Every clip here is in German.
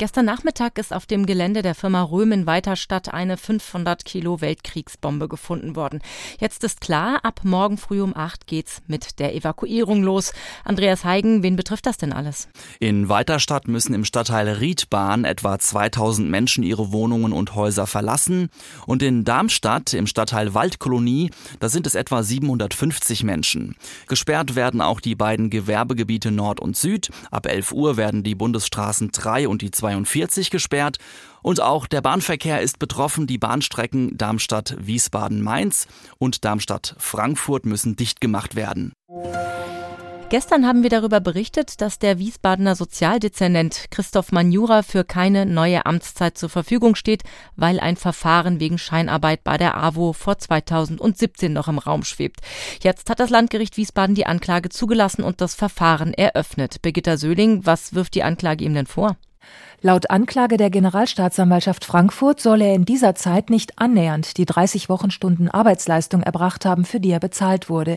Gestern Nachmittag ist auf dem Gelände der Firma Röhm in Weiterstadt eine 500 Kilo Weltkriegsbombe gefunden worden. Jetzt ist klar, ab morgen früh um 8 geht's mit der Evakuierung los. Andreas Heigen, wen betrifft das denn alles? In Weiterstadt müssen im Stadtteil Riedbahn etwa 2000 Menschen ihre Wohnungen und Häuser verlassen. Und in Darmstadt, im Stadtteil Waldkolonie, da sind es etwa 750 Menschen. Gesperrt werden auch die beiden Gewerbegebiete Nord und Süd. Ab 11 Uhr werden die Bundesstraßen 3 und die 2 42 gesperrt und auch der Bahnverkehr ist betroffen. Die Bahnstrecken Darmstadt-Wiesbaden-Mainz und Darmstadt-Frankfurt müssen dicht gemacht werden. Gestern haben wir darüber berichtet, dass der Wiesbadener Sozialdezernent Christoph Manjura für keine neue Amtszeit zur Verfügung steht, weil ein Verfahren wegen Scheinarbeit bei der AWO vor 2017 noch im Raum schwebt. Jetzt hat das Landgericht Wiesbaden die Anklage zugelassen und das Verfahren eröffnet. Birgitta Söhling, was wirft die Anklage ihm denn vor? Laut Anklage der Generalstaatsanwaltschaft Frankfurt soll er in dieser Zeit nicht annähernd die 30 Wochenstunden Arbeitsleistung erbracht haben, für die er bezahlt wurde.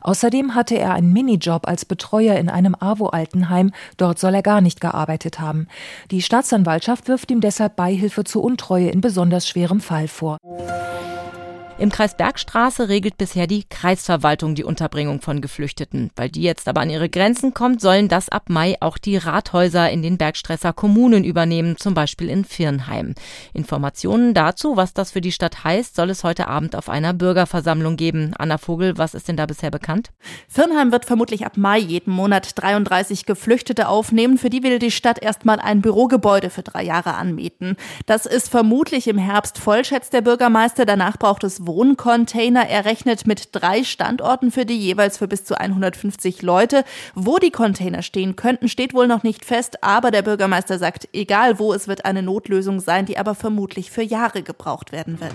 Außerdem hatte er einen Minijob als Betreuer in einem AWO-Altenheim. Dort soll er gar nicht gearbeitet haben. Die Staatsanwaltschaft wirft ihm deshalb Beihilfe zur Untreue in besonders schwerem Fall vor. Im Kreis Bergstraße regelt bisher die Kreisverwaltung die Unterbringung von Geflüchteten. Weil die jetzt aber an ihre Grenzen kommt, sollen das ab Mai auch die Rathäuser in den Bergstresser Kommunen übernehmen, zum Beispiel in Firnheim. Informationen dazu, was das für die Stadt heißt, soll es heute Abend auf einer Bürgerversammlung geben. Anna Vogel, was ist denn da bisher bekannt? Firnheim wird vermutlich ab Mai jeden Monat 33 Geflüchtete aufnehmen. Für die will die Stadt erstmal ein Bürogebäude für drei Jahre anmieten. Das ist vermutlich im Herbst voll, schätzt der Bürgermeister. Danach braucht es Wohncontainer. Er rechnet mit drei Standorten für die jeweils für bis zu 150 Leute. Wo die Container stehen könnten, steht wohl noch nicht fest, aber der Bürgermeister sagt, egal wo, es wird eine Notlösung sein, die aber vermutlich für Jahre gebraucht werden wird.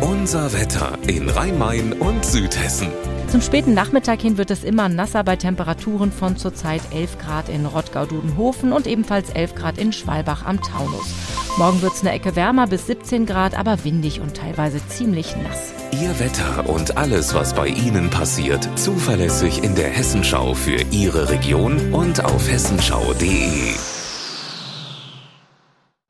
Unser Wetter in Rhein-Main und Südhessen. Zum späten Nachmittag hin wird es immer nasser bei Temperaturen von zurzeit 11 Grad in Rottgau-Dudenhofen und ebenfalls 11 Grad in Schwalbach am Taunus. Morgen wird es eine Ecke wärmer bis 17 Grad, aber windig und teilweise ziemlich nass. Ihr Wetter und alles, was bei Ihnen passiert, zuverlässig in der Hessenschau für Ihre Region und auf hessenschau.de.